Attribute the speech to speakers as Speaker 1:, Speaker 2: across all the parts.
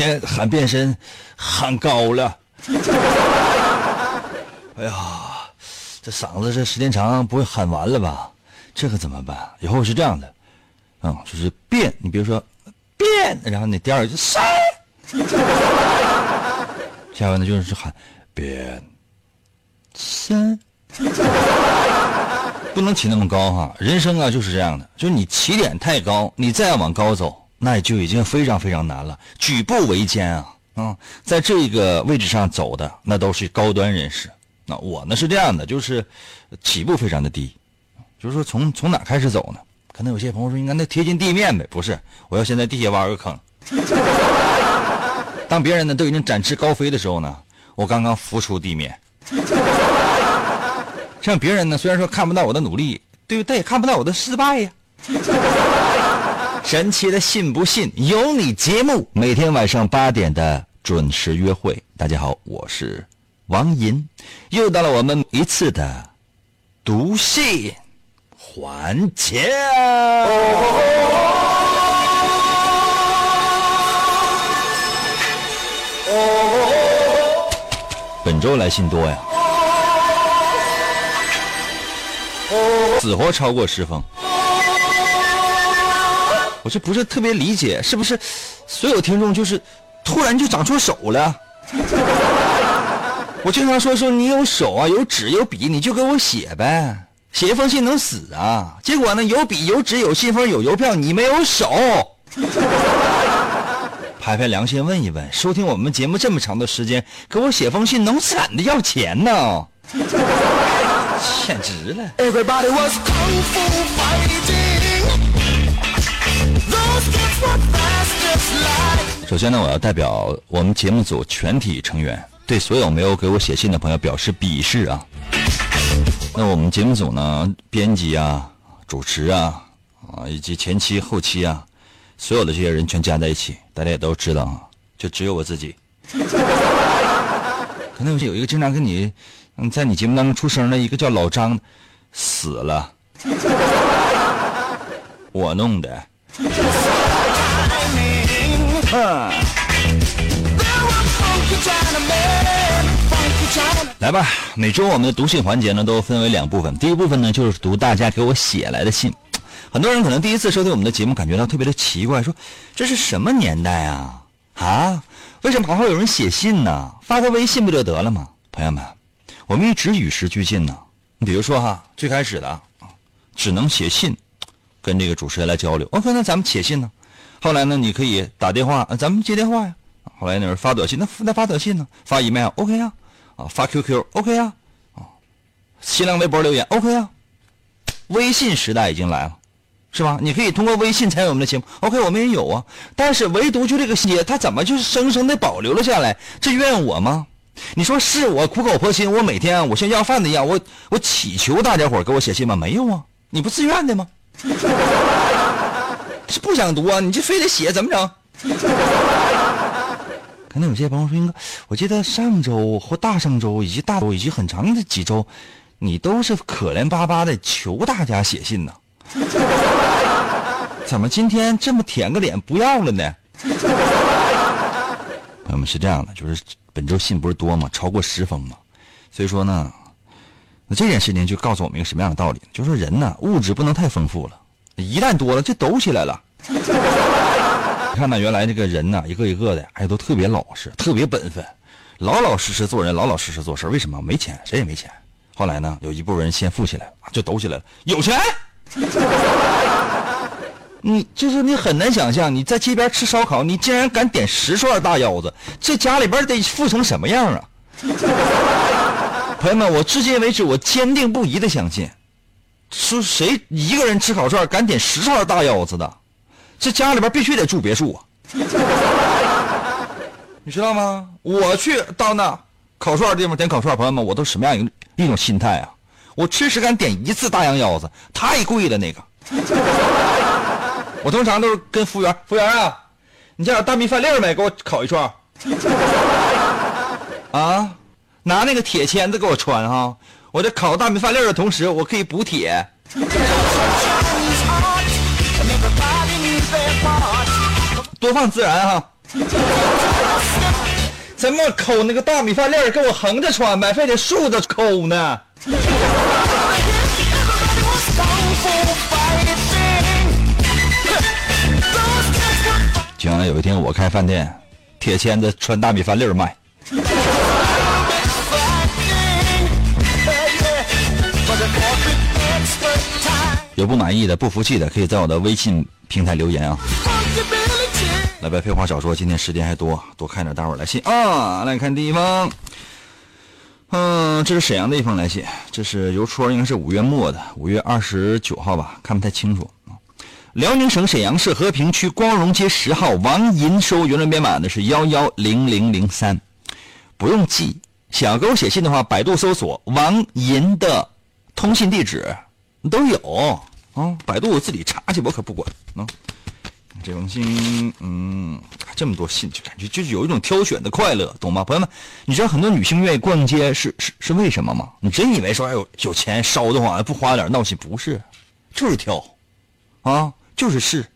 Speaker 1: 天喊变身喊高了。哎呀，这嗓子这时间长不会喊完了吧？这可怎么办？以后是这样的，嗯，就是变，你比如说变，然后你第二个就山，下回呢就是喊变三，不能起那么高哈。人生啊就是这样的，就是你起点太高，你再往高走，那就已经非常非常难了，举步维艰啊。啊，在这个位置上走的那都是高端人士。那我呢是这样的，就是起步非常的低，就是说从从哪开始走呢？可能有些朋友说应该那贴近地面呗，不是，我要先在地下挖个坑。当别人呢都已经展翅高飞的时候呢，我刚刚浮出地面。像别人呢，虽然说看不到我的努力，对不对？也看不到我的失败呀。神奇的信不信由你节目，每天晚上八点的准时约会。大家好，我是王银，又到了我们一次的读信环节。本周来信多呀，死活超过十封。我这不是特别理解，是不是所有听众就是突然就长出手了？我经常说说你有手啊，有纸有笔，你就给我写呗，写一封信能死啊？结果呢，有笔有纸有信封有邮票，你没有手。拍拍良心问一问，收听我们节目这么长的时间，给我写封信能闪的要钱呢？简直了
Speaker 2: ！Everybody was
Speaker 1: 首先呢，我要代表我们节目组全体成员，对所有没有给我写信的朋友表示鄙视啊。那我们节目组呢，编辑啊、主持啊、啊以及前期、后期啊，所有的这些人全加在一起，大家也都知道啊，就只有我自己。可能有有一个经常跟你，嗯，在你节目当中出声的一个叫老张，死了，我弄的。
Speaker 2: 嗯
Speaker 1: 来吧，每周我们的读信环节呢都分为两部分。第一部分呢就是读大家给我写来的信。很多人可能第一次收听我们的节目，感觉到特别的奇怪，说这是什么年代啊？啊，为什么还会有人写信呢？发个微信不就得了吗？朋友们，我们一直与时俱进呢。你比如说哈，最开始的，只能写信跟这个主持人来交流。OK，那咱们写信呢？后来呢，你可以打电话，咱们接电话呀。后来那是发短信，那那发短信呢？发 email，OK 啊，啊，发 QQ，OK 啊，啊，新浪微博留言，OK 啊。微信时代已经来了，是吧？你可以通过微信参与我们的节目，OK，我们也有啊。但是唯独就这个写，他怎么就生生的保留了下来？这怨我吗？你说是我苦口婆心，我每天，我像要饭的一样，我我祈求大家伙给我写信吗？没有啊，你不自愿的吗？是不想读啊，你就非得写，怎么整？可能有些朋友说，应该，我记得上周或大上周以及大周以及很长的几周，你都是可怜巴巴的求大家写信呢。怎么今天这么舔个脸不要了呢？朋友们是这样的，就是本周信不是多吗？超过十封嘛？所以说呢，那这件事情就告诉我们一个什么样的道理？就是人呢，物质不能太丰富了，一旦多了就抖起来了。你看呢，原来这个人呢，一个一个的，哎，都特别老实，特别本分，老老实实做人，老老实实做事。为什么？没钱，谁也没钱。后来呢，有一部分人先富起来了，就抖起来了，有钱。你就是你很难想象，你在街边吃烧烤，你竟然敢点十串大腰子，这家里边得富成什么样啊？朋友们，我至今为止，我坚定不移的相信，说谁一个人吃烤串敢点十串大腰子的，这家里边必须得住别墅啊！你知道吗？我去到那烤串的地方点烤串，朋友们，我都什么样一一种心态啊？我吃时敢点一次大羊腰子，太贵了那个。我通常都是跟服务员，服务员啊，你家有大米饭粒没？给我烤一串。啊，拿那个铁签子给我穿哈，我这烤大米饭粒的同时，我可以补铁。多放孜然哈。怎么抠那个大米饭粒儿？给我横着穿呗，非得竖着抠呢？将来有一天我开饭店，铁签子穿大米饭粒儿卖。有不满意的、不服气的，可以在我的微信平台留言啊。来，别废话少说，今天时间还多，多看点大伙儿来信啊。来看第一封，嗯，这是沈阳的一封来信，这是邮戳，应该是五月末的，五月二十九号吧，看不太清楚。辽宁省沈阳市和平区光荣街十号王银收邮政编码的是幺幺零零零三，不用记。想要给我写信的话，百度搜索王银的通信地址都有啊，百度我自己查去，我可不管啊。这封信，嗯，这么多信，就感觉就是有一种挑选的快乐，懂吗？朋友们，你知道很多女性愿意逛街是是是为什么吗？你真以为说哎呦有钱烧的慌，不花点闹心？不是，就是挑，啊，就是试，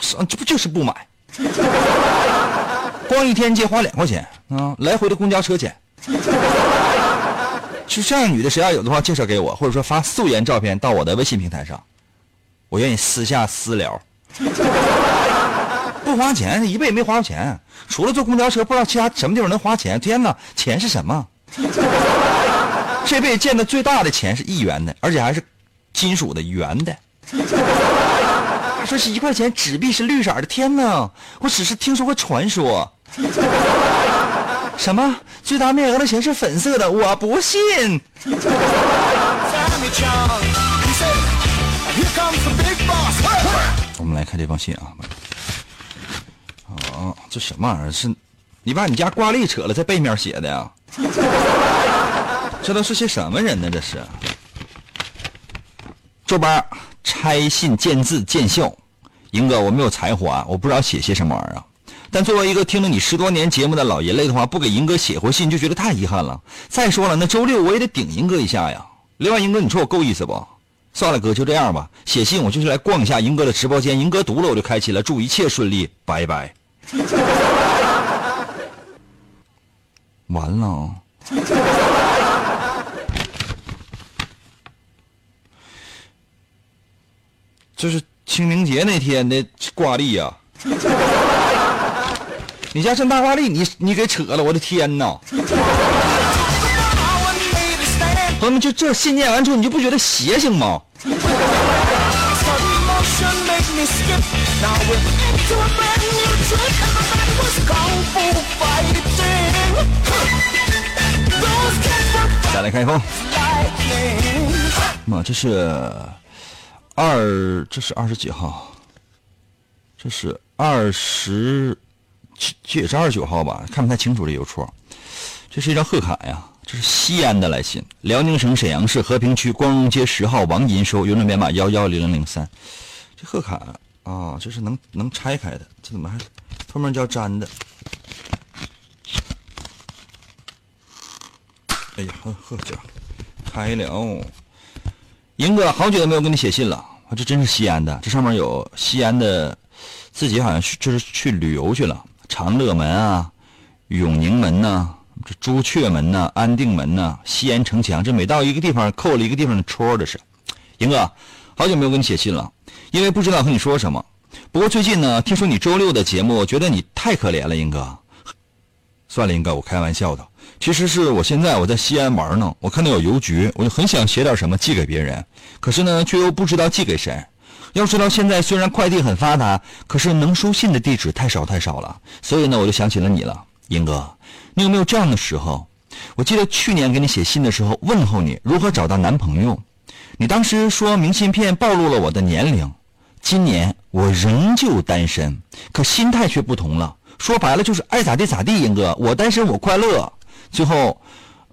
Speaker 1: 是这不就是不买？逛一天街花两块钱啊，来回的公交车钱。就这样女的，谁要有的话介绍给我，或者说发素颜照片到我的微信平台上，我愿意私下私聊。不花钱，一辈子没花过钱，除了坐公交车，不知道其他什么地方能花钱。天哪，钱是什么？这辈子见的最大的钱是一元的，而且还是金属的圆的。说是一块钱纸币是绿色的，天哪！我只是听说过传说。什么最大面额的钱是粉色的？我不信。来看这封信啊。啊，这什么玩意儿？是，你把你家挂历扯了，在背面写的呀？这都是些什么人呢？这是。周八拆信见字见笑，英哥，我没有才华，我不知道写些什么玩意儿啊。但作为一个听了你十多年节目的老人类的话，不给银哥写回信就觉得太遗憾了。再说了，那周六我也得顶银哥一下呀。另外，银哥，你说我够意思不？算了，哥，就这样吧。写信我就是来逛一下银哥的直播间，银哥读了我就开启了，祝一切顺利，拜拜。完了，这是清明节那天的挂历呀、你家这大挂历，你你给扯了，我的天哪！朋友们，就这信念完之后，你就不觉得邪性吗？再来看一封，妈，这是二，这是二十几号？这是二十，这这也是二十九号吧？看不太清楚这邮戳。这是一张贺卡呀，这是西安的来信，辽宁省沈阳市和平区光荣街十号王银收，邮政编码幺幺零零零三。这贺卡啊，这是能能拆开的，这怎么还后面叫粘的？哎呀，呵呵家，开了。银哥，好久都没有给你写信了，这真是西安的，这上面有西安的，自己好像是就是去旅游去了，长乐门啊、永宁门呐、这朱雀门呐、安定门呐、西安城墙，这每到一个地方扣了一个地方的戳这是。英哥，好久没有给你写信了，因为不知道和你说什么。不过最近呢，听说你周六的节目，觉得你太可怜了，英哥。算了，英哥，我开玩笑的。其实是我现在我在西安玩呢，我看到有邮局，我就很想写点什么寄给别人，可是呢，却又不知道寄给谁。要知道现在虽然快递很发达，可是能收信的地址太少太少了，所以呢，我就想起了你了，英哥。你有没有这样的时候？我记得去年给你写信的时候，问候你如何找到男朋友，你当时说明信片暴露了我的年龄。今年我仍旧单身，可心态却不同了。说白了就是爱咋地咋地，英哥，我单身我快乐。最后，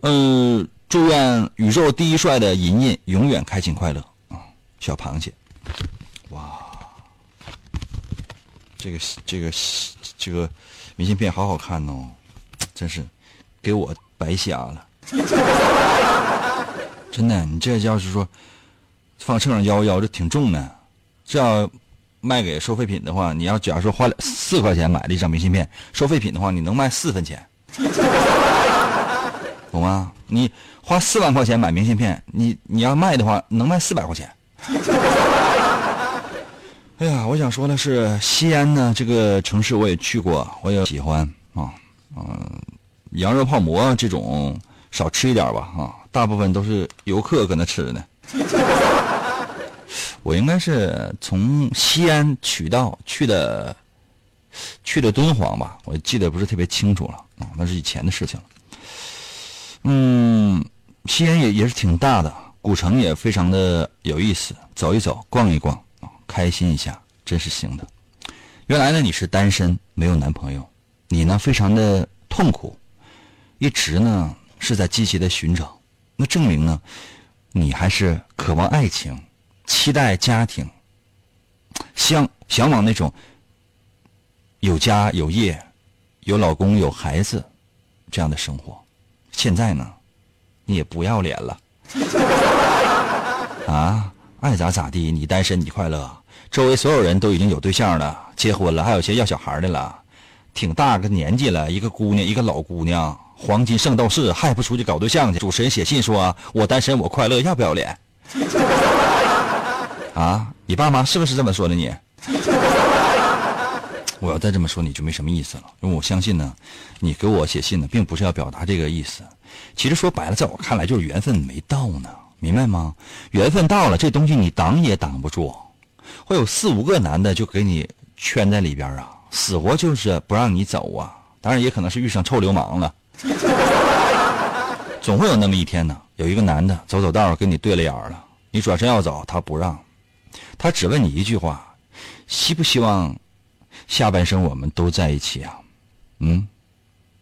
Speaker 1: 嗯，祝愿宇宙第一帅的银银永远开心快乐啊，小螃蟹。哇，这个这个这个明信片好好看哦，真是给我白瞎了。真的，你这要是说放秤上摇一摇，这挺重的。这要卖给收废品的话，你要假如说花四块钱买了一张明信片，收废品的话，你能卖四分钱，懂吗？你花四万块钱买明信片，你你要卖的话，能卖四百块钱。哎呀，我想说的是，西安呢这个城市我也去过，我也喜欢啊，嗯，羊肉泡馍这种少吃一点吧啊，大部分都是游客搁那吃呢。我应该是从西安取道去的，去的敦煌吧，我记得不是特别清楚了啊，那是以前的事情了。嗯，西安也也是挺大的，古城也非常的有意思，走一走，逛一逛啊，开心一下，真是行的。原来呢你是单身，没有男朋友，你呢非常的痛苦，一直呢是在积极的寻找，那证明呢你还是渴望爱情。期待家庭，向向往那种有家有业、有老公有孩子这样的生活。现在呢，你也不要脸了 啊！爱咋咋地，你单身你快乐。周围所有人都已经有对象了，结婚了，还有些要小孩的了，挺大个年纪了，一个姑娘，一个老姑娘，黄金圣斗士还不出去搞对象去？主持人写信说：“我单身我快乐，要不要脸？” 啊，你爸妈是不是这么说的你？我要再这么说你就没什么意思了，因为我相信呢，你给我写信呢，并不是要表达这个意思。其实说白了，在我看来就是缘分没到呢，明白吗？缘分到了，这东西你挡也挡不住，会有四五个男的就给你圈在里边啊，死活就是不让你走啊。当然也可能是遇上臭流氓了，总会有那么一天呢，有一个男的走走道跟你对了眼了，你转身要走，他不让。他只问你一句话：希不希望下半生我们都在一起啊？嗯，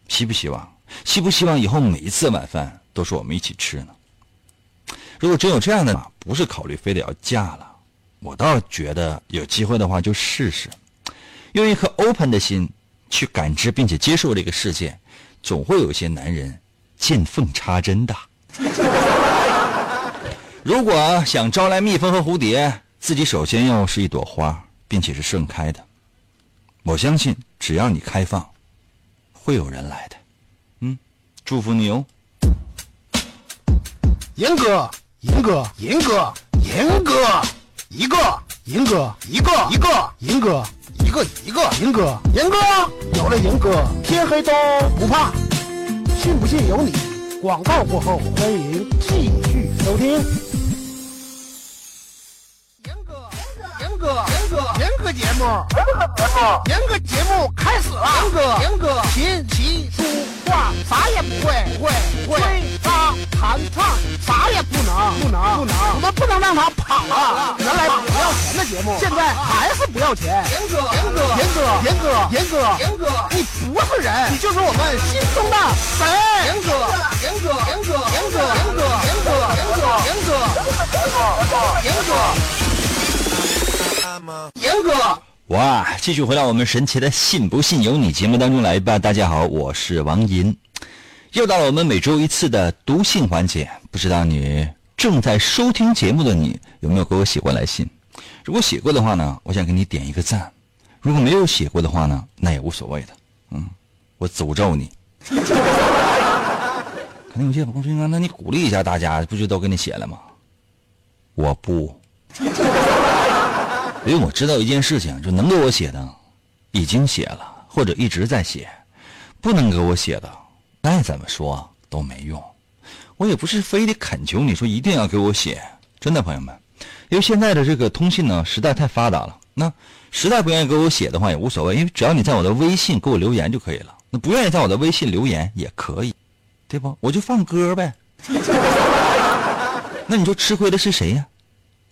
Speaker 1: 希不希望？希不希望以后每一次晚饭都是我们一起吃呢？如果真有这样的，不是考虑非得要嫁了，我倒觉得有机会的话就试试，用一颗 open 的心去感知并且接受这个世界，总会有些男人见缝插针的。如果想招来蜜蜂和蝴蝶。自己首先要是一朵花，并且是盛开的。我相信，只要你开放，会有人来的。嗯，祝福你哦。
Speaker 3: 严哥，严哥，严哥，严哥，一个，严哥，一个，一个，严哥，一个，一个，严哥，严哥，有了严哥，天黑都不怕。信不信由你。广告过后，欢迎继续收听。哥，严哥，严哥节目，严哥节目。开始了。严哥，严哥，琴棋书画啥也不会，会会。吹拉弹唱啥也不能，不能不能，我们不能让他跑了。原来不要钱的节目，现在还是不要钱。严哥，严哥，严哥，严哥，严哥，严哥，你不是人，你就是我们心中的神。严哥，严哥，严哥，严哥，严哥，严哥，严哥，严哥，严哥。严哥，
Speaker 1: 哇！继续回到我们神奇的“信不信由你”节目当中来吧。大家好，我是王银，又到了我们每周一次的读信环节。不知道你正在收听节目的你有没有给我写过来信？如果写过的话呢，我想给你点一个赞；如果没有写过的话呢，那也无所谓的。嗯，我诅咒你。肯定有些朋友说，那你鼓励一下大家，不就都给你写了吗？我不，因为我知道一件事情，就能给我写的已经写了，或者一直在写，不能给我写的，再怎么说都没用。我也不是非得恳求你说一定要给我写，真的朋友们，因为现在的这个通信呢时代太发达了，那实在不愿意给我写的话也无所谓，因为只要你在我的微信给我留言就可以了。那不愿意在我的微信留言也可以，对不？我就放歌呗。那你说吃亏的是谁呀？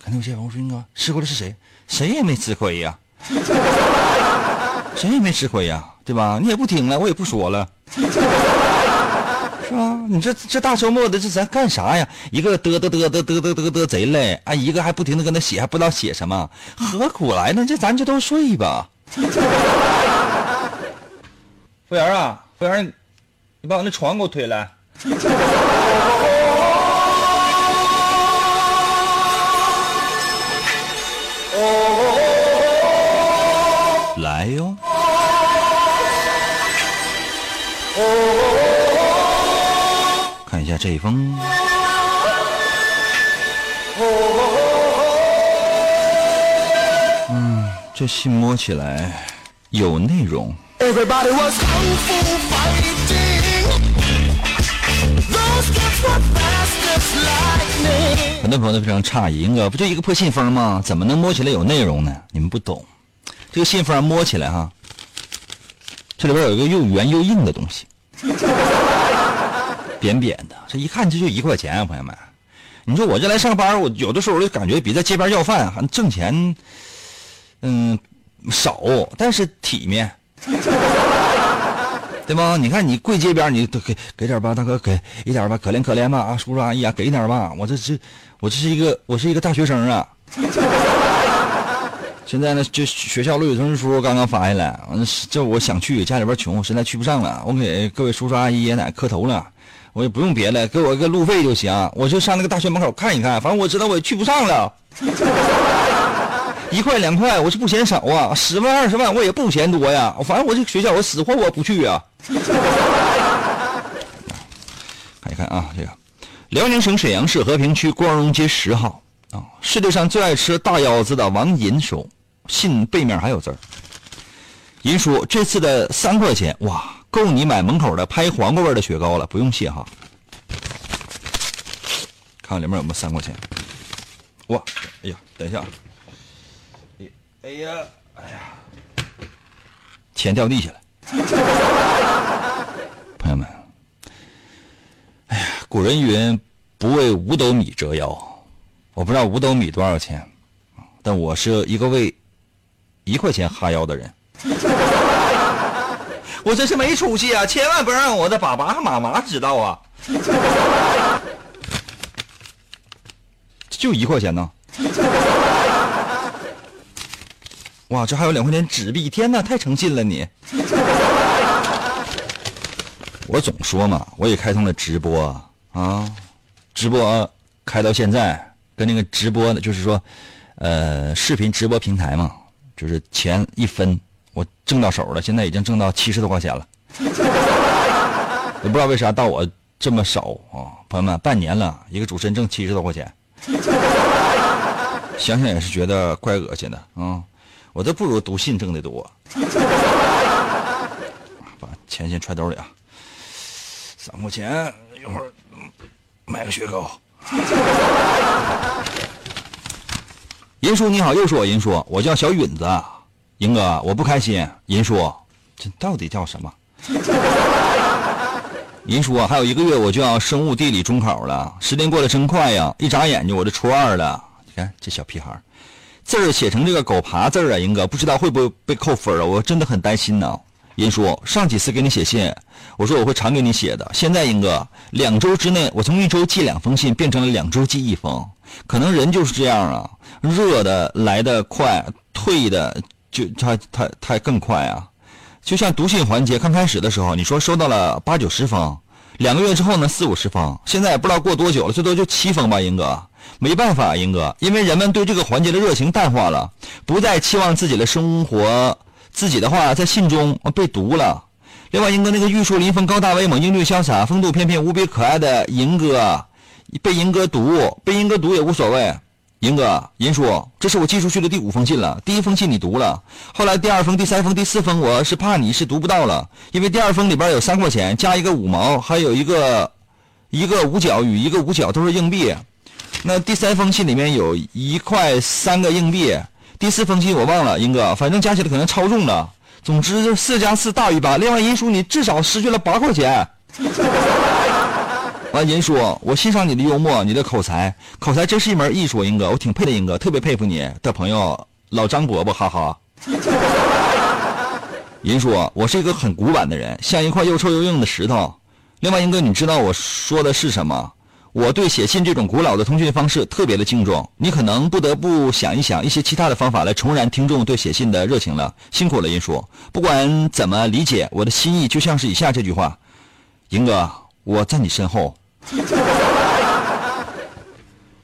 Speaker 1: 肯定有些朋友说：“哥，吃亏的是谁？谁也没吃亏呀，谁也没吃亏呀，对吧？你也不听了，我也不说了，吧？你这这大周末的，这咱干啥呀？一个嘚嘚嘚嘚嘚嘚嘚嘚贼累啊，一个还不停的跟那写，还不知道写什么，何苦来呢？这咱就都睡吧。服务员啊，服务员，你把我那床给我推来。来哟！下这一封。嗯，这信摸起来有内容。很多朋友都非常诧异，英哥不就一个破信封吗？怎么能摸起来有内容呢？你们不懂，这个信封摸起来哈，这里边有一个又圆又硬的东西，扁扁的，这一看这就一块钱啊，朋友们。你说我这来上班，我有的时候就感觉比在街边要饭还挣钱，嗯，少，但是体面。对吧？你看你跪街边，你都给给点吧，大哥给一点吧，可怜可怜吧啊，叔叔阿姨啊，给点吧。我这是我这是一个我是一个大学生啊。现在呢，就学校录取通知书刚刚发下来，完了这我想去，家里边穷，实在去不上了。我给各位叔叔阿姨爷爷奶奶磕头了，我也不用别的，给我一个路费就行，我就上那个大学门口看一看，反正我知道我也去不上了。一块两块我是不嫌少啊，十万二十万我也不嫌多呀。反正我这个学校我死活我不去啊。看一看啊，这个辽宁省沈阳市和平区光荣街十号啊，世界上最爱吃大腰子的王银说，信背面还有字儿。银叔，这次的三块钱哇，够你买门口的拍黄瓜味的雪糕了，不用谢哈。看看里面有没有三块钱。哇，哎呀，等一下啊。哎呀，哎呀，钱掉地下了。朋友们，哎呀，古人云“不为五斗米折腰”，我不知道五斗米多少钱，但我是一个为一块钱哈腰的人。我真是没出息啊！千万不让我的爸爸和妈妈知道啊！就一块钱呢。哇，这还有两块钱纸币！天哪，太诚信了你！我总说嘛，我也开通了直播啊，直播开到现在，跟那个直播的，就是说，呃，视频直播平台嘛，就是钱一分，我挣到手了，现在已经挣到七十多块钱了。也不知道为啥到我这么少啊，朋友们，半年了，一个主持人挣七十多块钱，想想也是觉得怪恶心的啊。我都不如读信挣的多。把钱先揣兜里啊，三块钱，一会儿买个雪糕。银叔你好，又是我银叔，我叫小允子，银哥，我不开心。银叔，这到底叫什么？银叔啊，还有一个月我就要生物地理中考了，时间过得真快呀！一眨眼睛我就初二了。你看这小屁孩。字儿写成这个狗爬字儿啊，英哥不知道会不会被扣分啊？我真的很担心呢。银叔，上几次给你写信，我说我会常给你写的。现在英哥，两周之内，我从一周寄两封信变成了两周寄一封，可能人就是这样啊，热的来的快，退的就他他他更快啊。就像读信环节刚开始的时候，你说收到了八九十封，两个月之后呢四五十封，现在也不知道过多久了，最多就七封吧，英哥。没办法，英哥，因为人们对这个环节的热情淡化了，不再期望自己的生活，自己的话在信中被读了。另外，英哥那个玉树临风、高大威猛、英俊潇洒、风度翩翩、无比可爱的银哥，被银哥读，被银哥读也无所谓。银哥，银叔，这是我寄出去的第五封信了。第一封信你读了，后来第二封、第三封、第四封，我是怕你是读不到了，因为第二封里边有三块钱加一个五毛，还有一个一个五角与一个五角都是硬币。那第三封信里面有一块三个硬币，第四封信我忘了，英哥，反正加起来可能超重了。总之四加四大于八。另外，银叔你至少失去了八块钱。完，银叔，我欣赏你的幽默，你的口才，口才真是一门艺术，英哥，我挺佩的，英哥，特别佩服你的朋友老张伯伯，哈哈。银叔，我是一个很古板的人，像一块又臭又硬的石头。另外，英哥，你知道我说的是什么？我对写信这种古老的通讯方式特别的敬重，你可能不得不想一想一些其他的方法来重燃听众对写信的热情了。辛苦了，银叔。不管怎么理解，我的心意就像是以下这句话：银哥，我在你身后。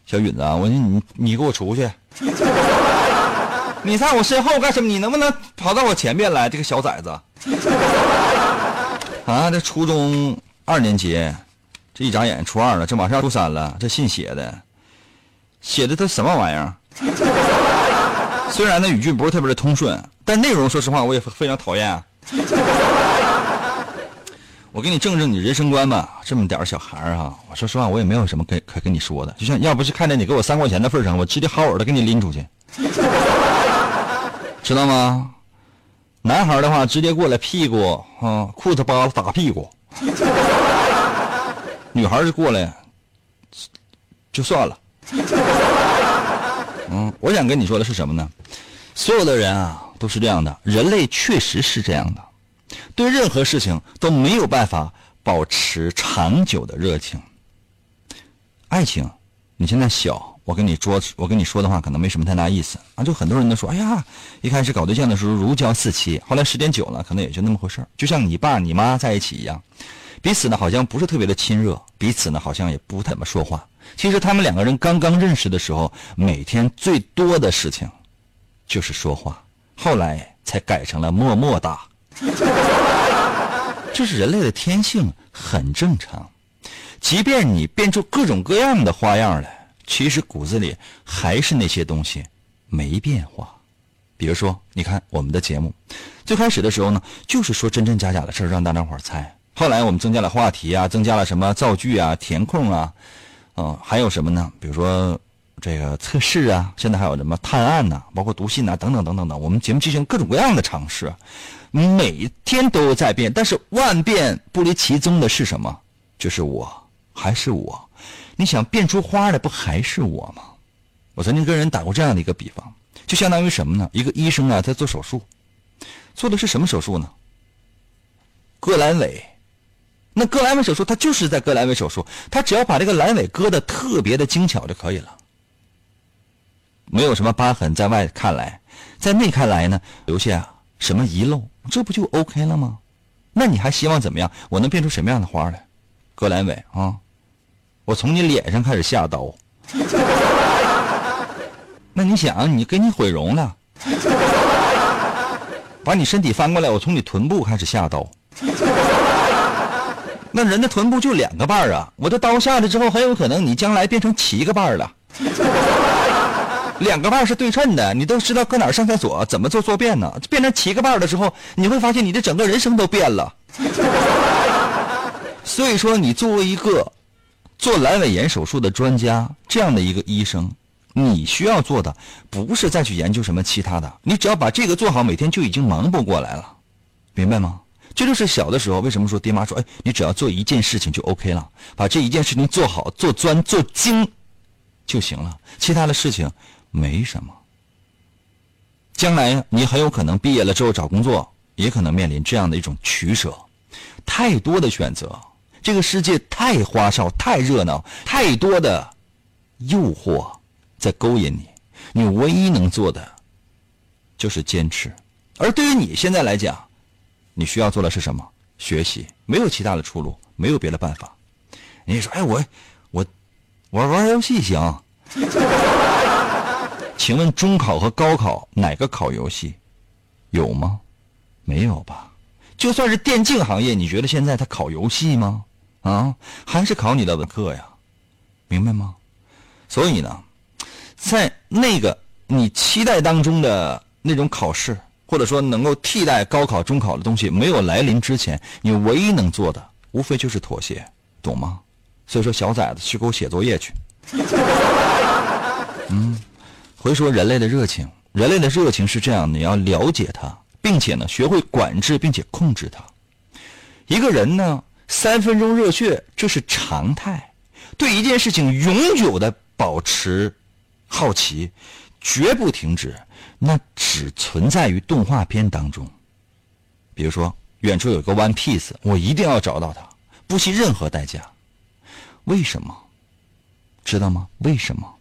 Speaker 1: 小允子，我说你你给我出去！你在我身后干什么？你能不能跑到我前面来？这个小崽子！啊，这初中二年级。这一眨眼初二了，这马上初三了。这信写的，写的他什么玩意儿？虽然那语句不是特别的通顺，但内容说实话我也非常讨厌。我给你正正你人生观吧，这么点小孩儿哈，我说实话我也没有什么跟可跟你说的。就像要不是看在你给我三块钱的份上，我直接好好的给你拎出去，知道吗？男孩的话直接过来屁股啊，裤子扒了打屁股。女孩是过来，就算了。嗯，我想跟你说的是什么呢？所有的人啊都是这样的，人类确实是这样的，对任何事情都没有办法保持长久的热情。爱情，你现在小，我跟你说，我跟你说的话可能没什么太大意思啊。就很多人都说，哎呀，一开始搞对象的时候如胶似漆，后来时间久了，可能也就那么回事就像你爸你妈在一起一样。彼此呢好像不是特别的亲热，彼此呢好像也不怎么说话。其实他们两个人刚刚认识的时候，每天最多的事情就是说话，后来才改成了默默哒。这是人类的天性，很正常。即便你变出各种各样的花样来，其实骨子里还是那些东西没变化。比如说，你看我们的节目，最开始的时候呢，就是说真真假假的事儿让大家伙猜。后来我们增加了话题啊，增加了什么造句啊、填空啊，嗯，还有什么呢？比如说这个测试啊，现在还有什么探案呐，包括读信呐，等等等等等。我们节目进行各种各样的尝试，每天都在变，但是万变不离其宗的是什么？就是我，还是我。你想变出花来，不还是我吗？我曾经跟人打过这样的一个比方，就相当于什么呢？一个医生啊，在做手术，做的是什么手术呢？割阑尾。那割阑尾手术，他就是在割阑尾手术，他只要把这个阑尾割的特别的精巧就可以了，没有什么疤痕，在外看来，在内看来呢，留下什么遗漏，这不就 OK 了吗？那你还希望怎么样？我能变出什么样的花来？割阑尾啊，我从你脸上开始下刀，那你想，你给你毁容了，把你身体翻过来，我从你臀部开始下刀。那人的臀部就两个瓣儿啊！我的刀下去之后，很有可能你将来变成七个瓣儿了。两个瓣是对称的，你都知道搁哪儿上厕所，怎么做坐便呢？变成七个瓣的时候，你会发现你的整个人生都变了。所以说，你作为一个做阑尾炎手术的专家，这样的一个医生，你需要做的不是再去研究什么其他的，你只要把这个做好，每天就已经忙不过来了，明白吗？这就是小的时候，为什么说爹妈说，哎，你只要做一件事情就 OK 了，把这一件事情做好、做专、做精就行了，其他的事情没什么。将来你很有可能毕业了之后找工作，也可能面临这样的一种取舍，太多的选择，这个世界太花哨、太热闹，太多的诱惑在勾引你，你唯一能做的就是坚持。而对于你现在来讲，你需要做的是什么？学习，没有其他的出路，没有别的办法。你说，哎，我，我，我玩游戏行。请问中考和高考哪个考游戏？有吗？没有吧？就算是电竞行业，你觉得现在他考游戏吗？啊，还是考你的文科呀？明白吗？所以呢，在那个你期待当中的那种考试，或者说能够替代高考、中考的东西没有来临之前，你唯一能做的，无非就是妥协，懂吗？所以说，小崽子去给我写作业去。嗯，回说人类的热情，人类的热情是这样，你要了解它，并且呢，学会管制并且控制它。一个人呢，三分钟热血，这是常态。对一件事情永久的保持好奇，绝不停止，那只存在于动画片当中。比如说，远处有个 One Piece，我一定要找到它，不惜任何代价。为什么？知道吗？为什么？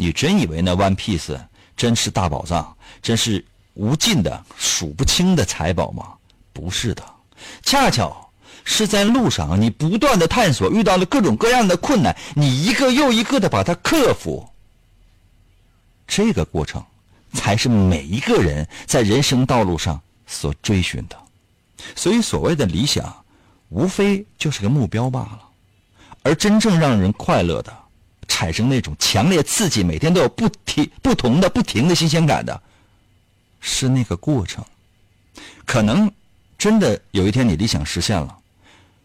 Speaker 1: 你真以为那 One Piece 真是大宝藏，真是无尽的、数不清的财宝吗？不是的，恰巧是在路上，你不断的探索，遇到了各种各样的困难，你一个又一个的把它克服。这个过程，才是每一个人在人生道路上所追寻的。所以，所谓的理想，无非就是个目标罢了。而真正让人快乐的，产生那种强烈刺激，每天都有不停、不同的、不停的新鲜感的，是那个过程。可能真的有一天你理想实现了，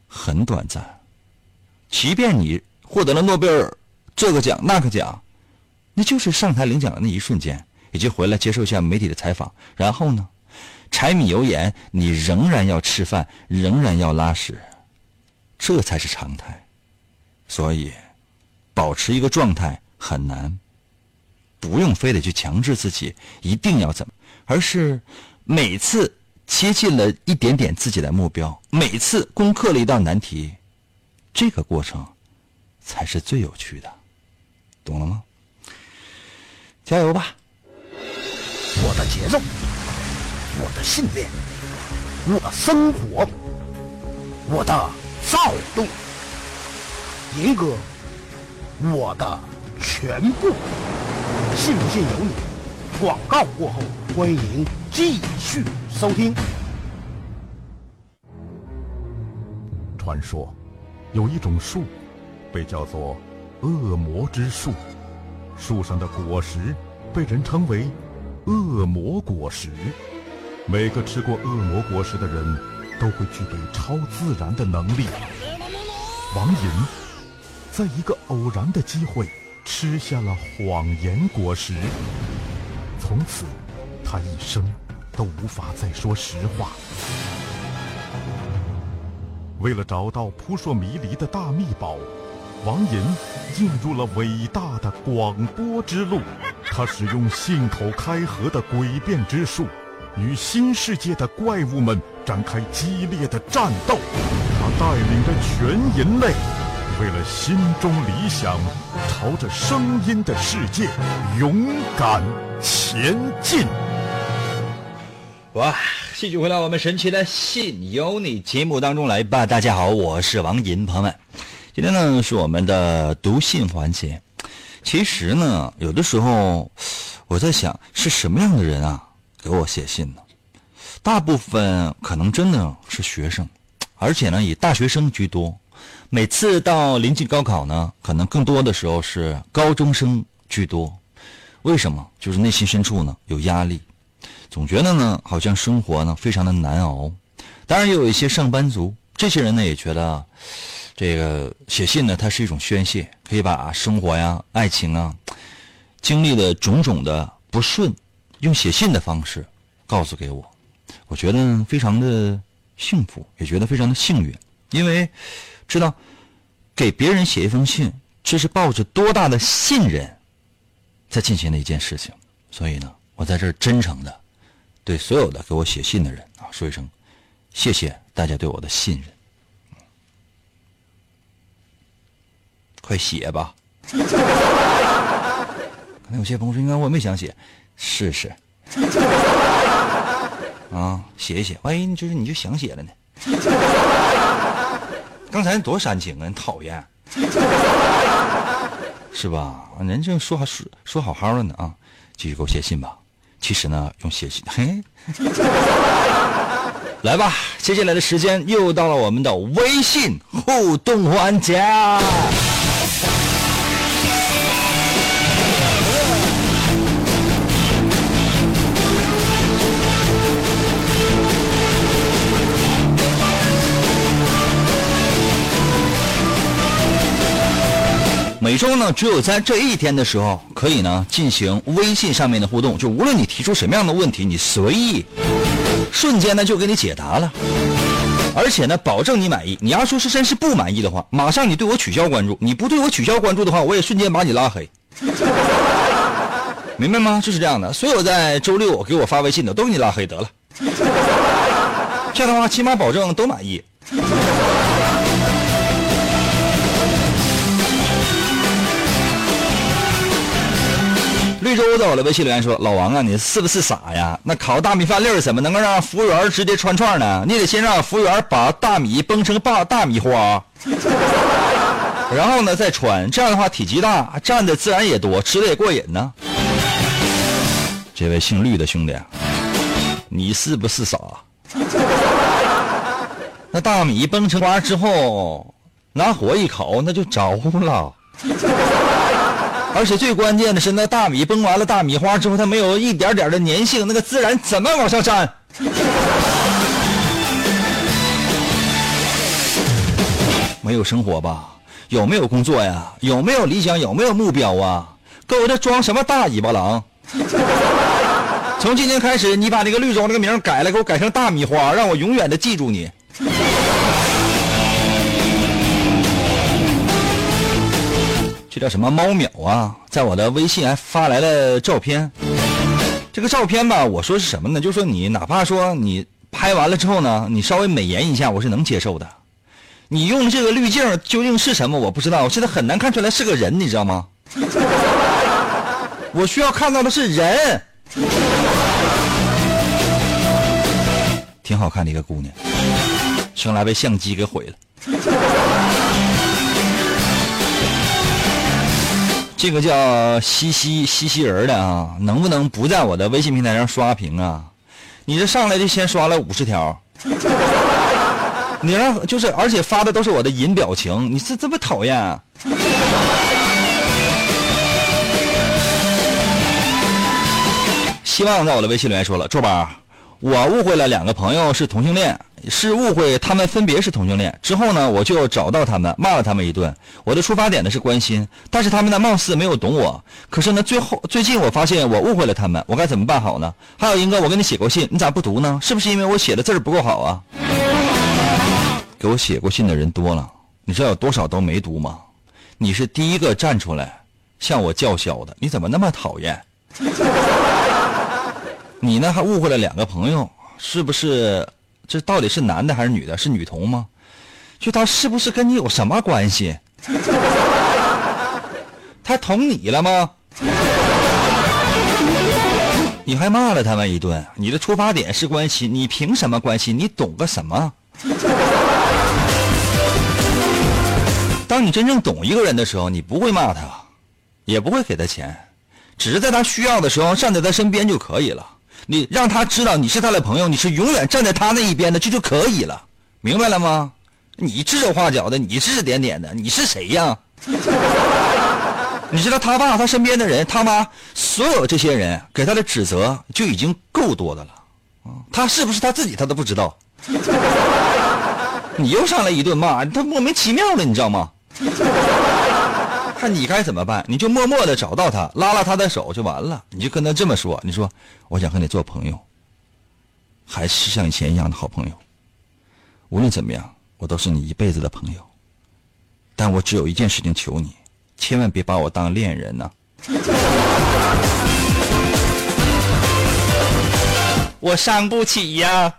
Speaker 1: 很短暂。即便你获得了诺贝尔这个奖那个奖，那就是上台领奖的那一瞬间，以及回来接受一下媒体的采访，然后呢，柴米油盐，你仍然要吃饭，仍然要拉屎，这才是常态。所以，保持一个状态很难，不用非得去强制自己一定要怎么，而是每次接近了一点点自己的目标，每次攻克了一道难题，这个过程才是最有趣的，懂了吗？加油吧！
Speaker 3: 我的节奏，我的信念，我的生活，我的躁动。银哥，我的全部，信不信由你。广告过后，欢迎继续收听。
Speaker 4: 传说，有一种树，被叫做恶魔之树，树上的果实被人称为恶魔果实。每个吃过恶魔果实的人，都会具备超自然的能力。王银。在一个偶然的机会，吃下了谎言果实。从此，他一生都无法再说实话。为了找到扑朔迷离的大秘宝，王银进入了伟大的广播之路。他使用信口开河的诡辩之术，与新世界的怪物们展开激烈的战斗。他带领着全人类。为了心中理想，朝着声音的世界勇敢前进。
Speaker 1: 哇！继续回到我们神奇的“信由你”节目当中来吧。大家好，我是王银，朋友们，今天呢是我们的读信环节。其实呢，有的时候我在想，是什么样的人啊给我写信呢？大部分可能真的是学生，而且呢以大学生居多。每次到临近高考呢，可能更多的时候是高中生居多。为什么？就是内心深处呢有压力，总觉得呢好像生活呢非常的难熬。当然也有一些上班族，这些人呢也觉得，这个写信呢它是一种宣泄，可以把生活呀、爱情啊、经历的种种的不顺，用写信的方式告诉给我。我觉得非常的幸福，也觉得非常的幸运，因为。知道给别人写一封信，这是抱着多大的信任在进行的一件事情。所以呢，我在这儿真诚的对所有的给我写信的人啊说一声谢谢大家对我的信任。快写吧！可能有些朋友说：“应该我没想写，试试啊，写一写，万一就是你就想写了呢？”刚才多煽情啊！你讨厌，是吧？人正说好说说好好的呢啊！继续给我写信吧。其实呢，用写信，嘿，来吧，接下来的时间又到了我们的微信互动环节。每周呢，只有在这一天的时候，可以呢进行微信上面的互动，就无论你提出什么样的问题，你随意，瞬间呢就给你解答了，而且呢保证你满意。你要说是真是不满意的话，马上你对我取消关注；你不对我取消关注的话，我也瞬间把你拉黑。明白吗？就是这样的。所有在周六给我发微信的，都给你拉黑得了。这样的话，起码保证都满意。绿洲在我的微信留言说：“老王啊，你是不是傻呀？那烤大米饭粒儿怎么能够让服务员直接穿串呢？你得先让服务员把大米崩成大大米花，然后呢再穿，这样的话体积大，蘸的自然也多，吃的也过瘾呢。”这位姓绿的兄弟，你是不是傻？那大米崩成花之后，拿火一烤，那就着了。而且最关键的是，那大米崩完了大米花之后，它没有一点点的粘性，那个孜然怎么往上粘？没有生活吧？有没有工作呀？有没有理想？有没有目标啊？搁我这装什么大尾巴狼？从今天开始，你把这个绿洲这个名改了，给我改成大米花，让我永远的记住你。叫什么猫淼啊？在我的微信还发来了照片。这个照片吧，我说是什么呢？就说你哪怕说你拍完了之后呢，你稍微美颜一下，我是能接受的。你用的这个滤镜究竟是什么？我不知道，我现在很难看出来是个人，你知道吗？我需要看到的是人，挺好看的一个姑娘，生来被相机给毁了。这个叫西西西西人儿的啊，能不能不在我的微信平台上刷屏啊？你这上来就先刷了五十条，你让就是，而且发的都是我的银表情，你是这么讨厌啊？希望在我的微信留言说了，周宝，我误会了两个朋友是同性恋，是误会他们分别是同性恋。之后呢，我就找到他们，骂了他们一顿。我的出发点呢是关心，但是他们呢貌似没有懂我。可是呢，最后最近我发现我误会了他们，我该怎么办好呢？还有英哥，我给你写过信，你咋不读呢？是不是因为我写的字儿不够好啊？给我写过信的人多了，你知道有多少都没读吗？你是第一个站出来向我叫嚣的，你怎么那么讨厌？你呢？还误会了两个朋友，是不是？这到底是男的还是女的？是女同吗？就他是不是跟你有什么关系？他捅你了吗？你还骂了他们一顿。你的出发点是关心，你凭什么关心？你懂个什么？当你真正懂一个人的时候，你不会骂他，也不会给他钱，只是在他需要的时候站在他身边就可以了。你让他知道你是他的朋友，你是永远站在他那一边的，这就可以了，明白了吗？你指手画脚的，你指指点点的，你是谁呀？你知道他爸他身边的人，他妈所有这些人给他的指责就已经够多的了，他是不是他自己他都不知道。你又上来一顿骂，他莫名其妙的，你知道吗？那你该怎么办，你就默默的找到他，拉拉他的手就完了。你就跟他这么说，你说我想和你做朋友，还是像以前一样的好朋友。无论怎么样，我都是你一辈子的朋友。但我只有一件事情求你，千万别把我当恋人呢、我伤不起呀。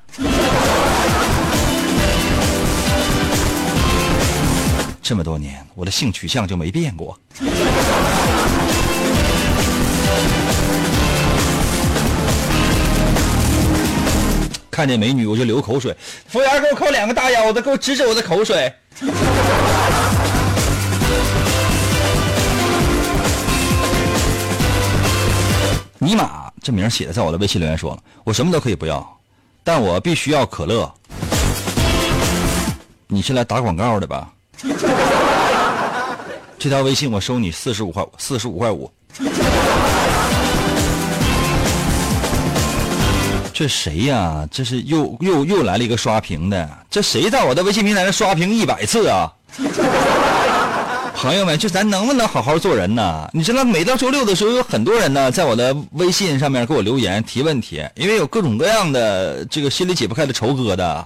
Speaker 1: 这么多年，我的性取向就没变过。看见美女我就流口水，服务员给我扣两个大腰子，给我止止我的口水。尼玛，这名写的在我的微信留言说了，我什么都可以不要，但我必须要可乐。你是来打广告的吧？这条微信我收你四十五块，四十五块五。这谁呀？这是又又又来了一个刷屏的，这谁在我的微信平台上刷屏一百次啊？朋友们，就咱能不能好好做人呢？你知道，每到周六的时候，有很多人呢在我的微信上面给我留言提问题，因为有各种各样的这个心里解不开的愁疙瘩，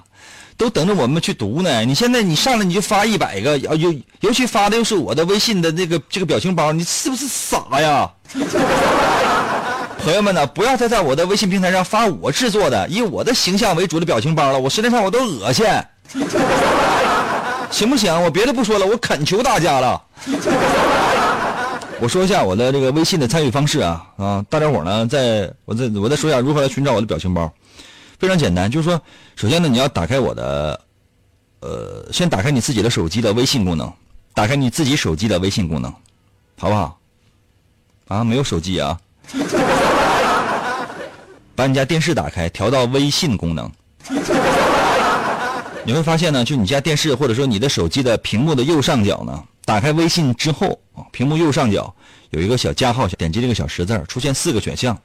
Speaker 1: 都等着我们去读呢。你现在你上来你就发一百个，尤尤其发的又是我的微信的这个这个表情包，你是不是傻呀？朋友们呢，不要再在我的微信平台上发我制作的以我的形象为主的表情包了，我实际上我都恶心。行不行？我别的不说了，我恳求大家了。我说一下我的这个微信的参与方式啊啊！大家伙呢，在我再我再说一下如何来寻找我的表情包，非常简单，就是说，首先呢，你要打开我的，呃，先打开你自己的手机的微信功能，打开你自己手机的微信功能，好不好？啊，没有手机啊，把你家电视打开，调到微信功能。你会发现呢，就你家电视或者说你的手机的屏幕的右上角呢，打开微信之后，屏幕右上角有一个小加号，点击这个小十字出现四个选项，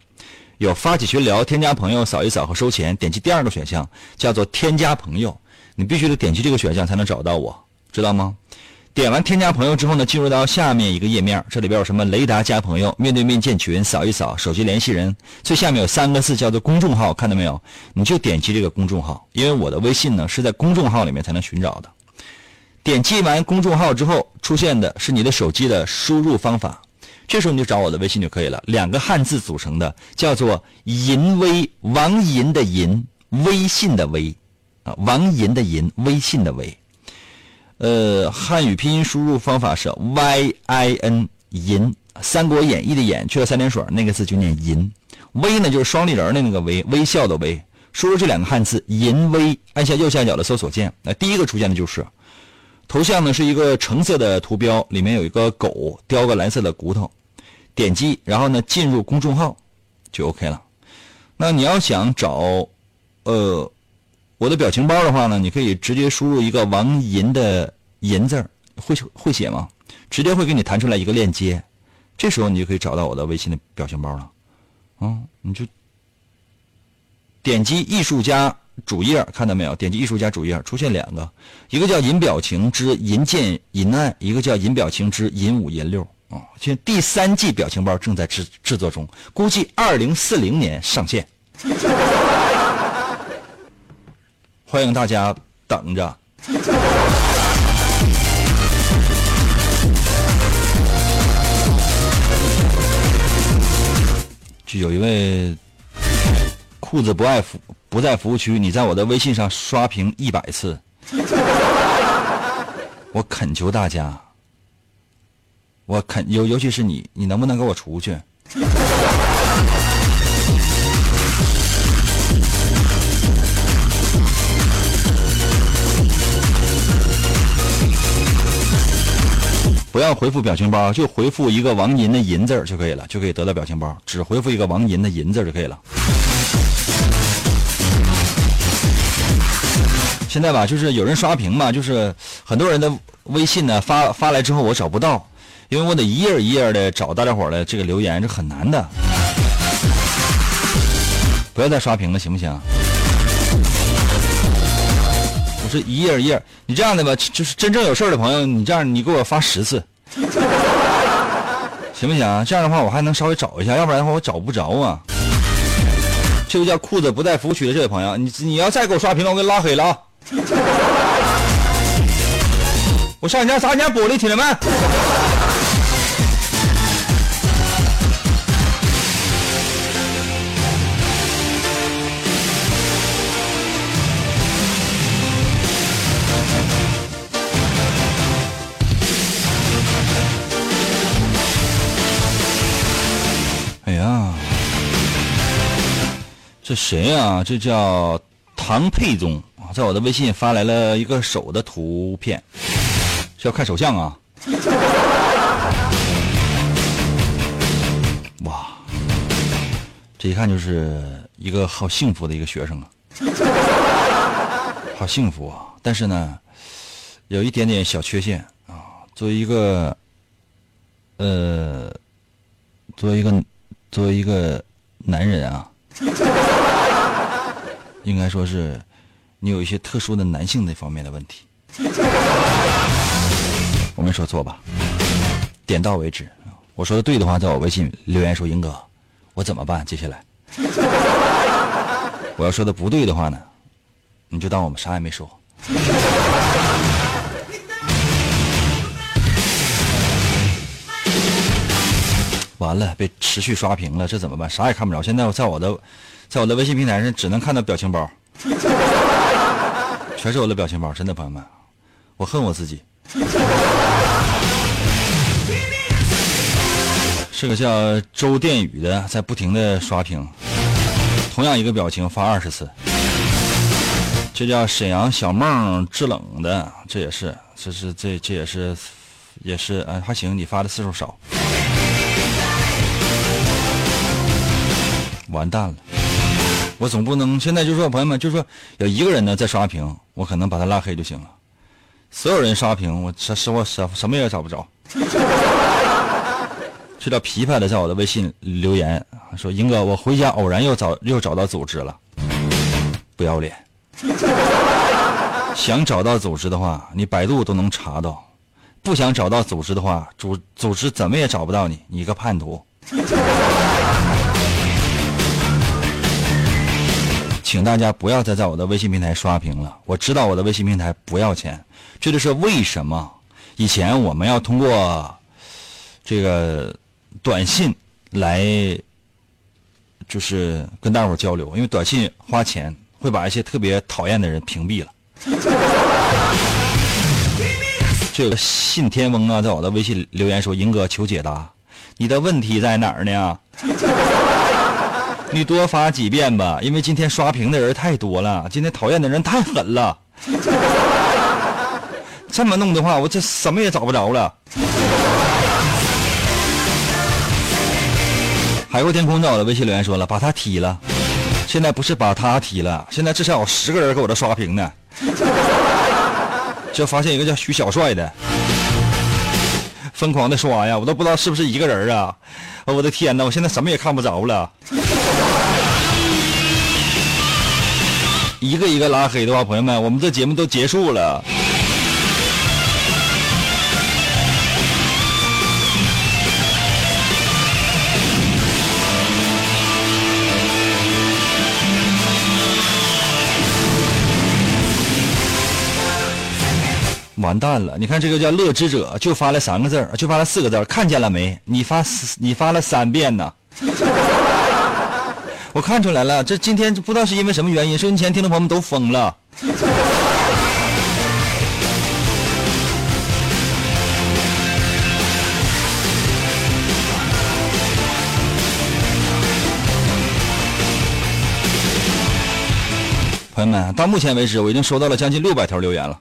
Speaker 1: 有发起群聊、添加朋友、扫一扫和收钱。点击第二个选项叫做添加朋友，你必须得点击这个选项才能找到我，知道吗？点完添加朋友之后呢，进入到下面一个页面，这里边有什么雷达加朋友、面对面建群、扫一扫、手机联系人，最下面有三个字叫做公众号，看到没有？你就点击这个公众号，因为我的微信呢是在公众号里面才能寻找的。点击完公众号之后，出现的是你的手机的输入方法，这时候你就找我的微信就可以了，两个汉字组成的，叫做“银微”，王银的银，微信的微，啊，王银的银，微信的微。呃，汉语拼音输入方法是 y i n 银，《三国演义》的演去了三点水，那个字就念银。微呢就是双立人的那个微，微笑的微。输入这两个汉字“银微”，按下右下角的搜索键，那第一个出现的就是头像呢是一个橙色的图标，里面有一个狗叼个蓝色的骨头。点击，然后呢进入公众号就 OK 了。那你要想找，呃。我的表情包的话呢，你可以直接输入一个王银的银字会会写吗？直接会给你弹出来一个链接，这时候你就可以找到我的微信的表情包了。啊，你就点击艺术家主页，看到没有？点击艺术家主页，出现两个，一个叫银表情之银剑银爱，一个叫银表情之银五银六啊。现在第三季表情包正在制制作中，估计二零四零年上线。欢迎大家等着。就有一位裤子不爱腐不在服务区，你在我的微信上刷屏一百次，我恳求大家，我恳尤尤其是你，你能不能给我出去？不要回复表情包，就回复一个王银的银字就可以了，就可以得到表情包。只回复一个王银的银字就可以了。现在吧，就是有人刷屏嘛，就是很多人的微信呢发发来之后我找不到，因为我得一页一页的找大家伙的这个留言，这很难的。不要再刷屏了，行不行？我是一页一页，你这样的吧，就是真正有事的朋友，你这样你给我发十次，行不行？这样的话我还能稍微找一下，要不然的话我找不着啊。这个叫裤子不在服务区的这位朋友，你你要再给我刷屏了，我给你拉黑了啊！我上你家砸你家玻璃，听见没？这谁呀？这叫唐佩宗，在我的微信发来了一个手的图片，是要看手相啊！哇，这一看就是一个好幸福的一个学生啊！好幸福啊！但是呢，有一点点小缺陷啊。作为一个，呃，作为一个，作为一个男人啊，应该说是你有一些特殊的男性那方面的问题。我没说错吧？点到为止。我说的对的话，在我微信留言说：“英哥，我怎么办？”接下来，我要说的不对的话呢，你就当我们啥也没说。完了，被持续刷屏了，这怎么办？啥也看不着。现在我在我的，在我的微信平台上只能看到表情包，全是我的表情包。真的，朋友们，我恨我自己。是个叫周殿宇的，在不停的刷屏，同样一个表情发二十次。这叫沈阳小梦制冷的，这也是，这是这这也是，也是啊，还行，你发的次数少。完蛋了，我总不能现在就说朋友们，就说有一个人呢在刷屏，我可能把他拉黑就行了。所有人刷屏，我实实我什什么也找不着。这叫琵琶的在我的微信留言说：“英哥，我回家偶然又找又找到组织了，不要脸。想找到组织的话，你百度都能查到；不想找到组织的话，组组织怎么也找不到你，你个叛徒。”请大家不要再在我的微信平台刷屏了。我知道我的微信平台不要钱，这就是为什么以前我们要通过这个短信来，就是跟大伙交流，因为短信花钱会把一些特别讨厌的人屏蔽了。这个信天翁啊，在我的微信留言说：“英哥求解答，你的问题在哪儿呢？”你多发几遍吧，因为今天刷屏的人太多了，今天讨厌的人太狠了。这么弄的话，我这什么也找不着了。海阔天空在我的微信留言说了，把他踢了。现在不是把他踢了，现在至少有十个人给我这刷屏呢。就发现一个叫徐小帅的，疯狂的刷呀，我都不知道是不是一个人啊！我的天哪，我现在什么也看不着了。一个一个拉黑的话，朋友们，我们这节目都结束了。完蛋了！你看这个叫乐之者，就发了三个字儿，就发了四个字儿，看见了没？你发你发了三遍呢。我看出来了，这今天不知道是因为什么原因，收音前听众朋友们都疯了。朋友们，到目前为止，我已经收到了将近六百条留言了。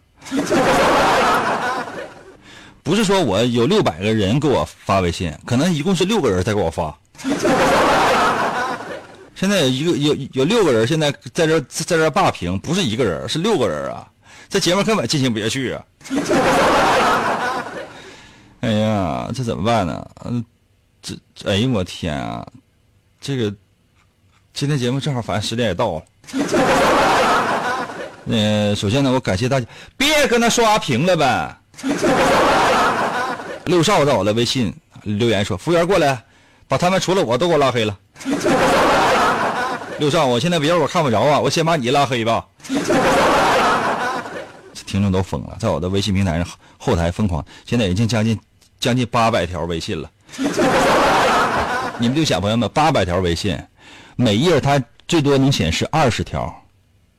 Speaker 1: 不是说我有六百个人给我发微信，可能一共是六个人在给我发。现在有一个有有六个人现在在这在这霸屏，不是一个人，是六个人啊！这节目根本进行不下去啊！哎呀，这怎么办呢？嗯，这哎呀，我天啊！这个今天节目正好，反正时间也到了。那 首先呢，我感谢大家，别跟他刷屏了呗。六少在我的微信留言说：“服务员过来，把他们除了我都给我拉黑了。”六少，我现在别人我看不着啊，我先把你拉黑吧。听众都疯了，在我的微信平台上后台疯狂，现在已经将近将近八百条微信了。你们就想朋友们，八百条微信，每页它最多能显示二十条，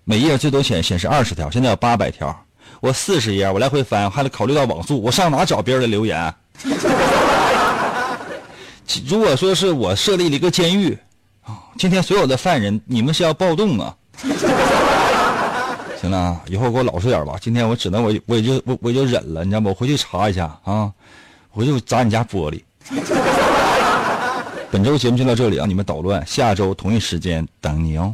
Speaker 1: 每页最多显显示二十条，现在有八百条。我四十页，我来回翻，还得考虑到网速，我上哪找别人的留言？如果说是我设立了一个监狱，啊，今天所有的犯人，你们是要暴动啊？行了，以后给我老实点吧。今天我只能我我也就我我就忍了，你知道吗？我回去查一下啊，回去砸你家玻璃。本周节目就到这里啊，你们捣乱，下周同一时间等你哦。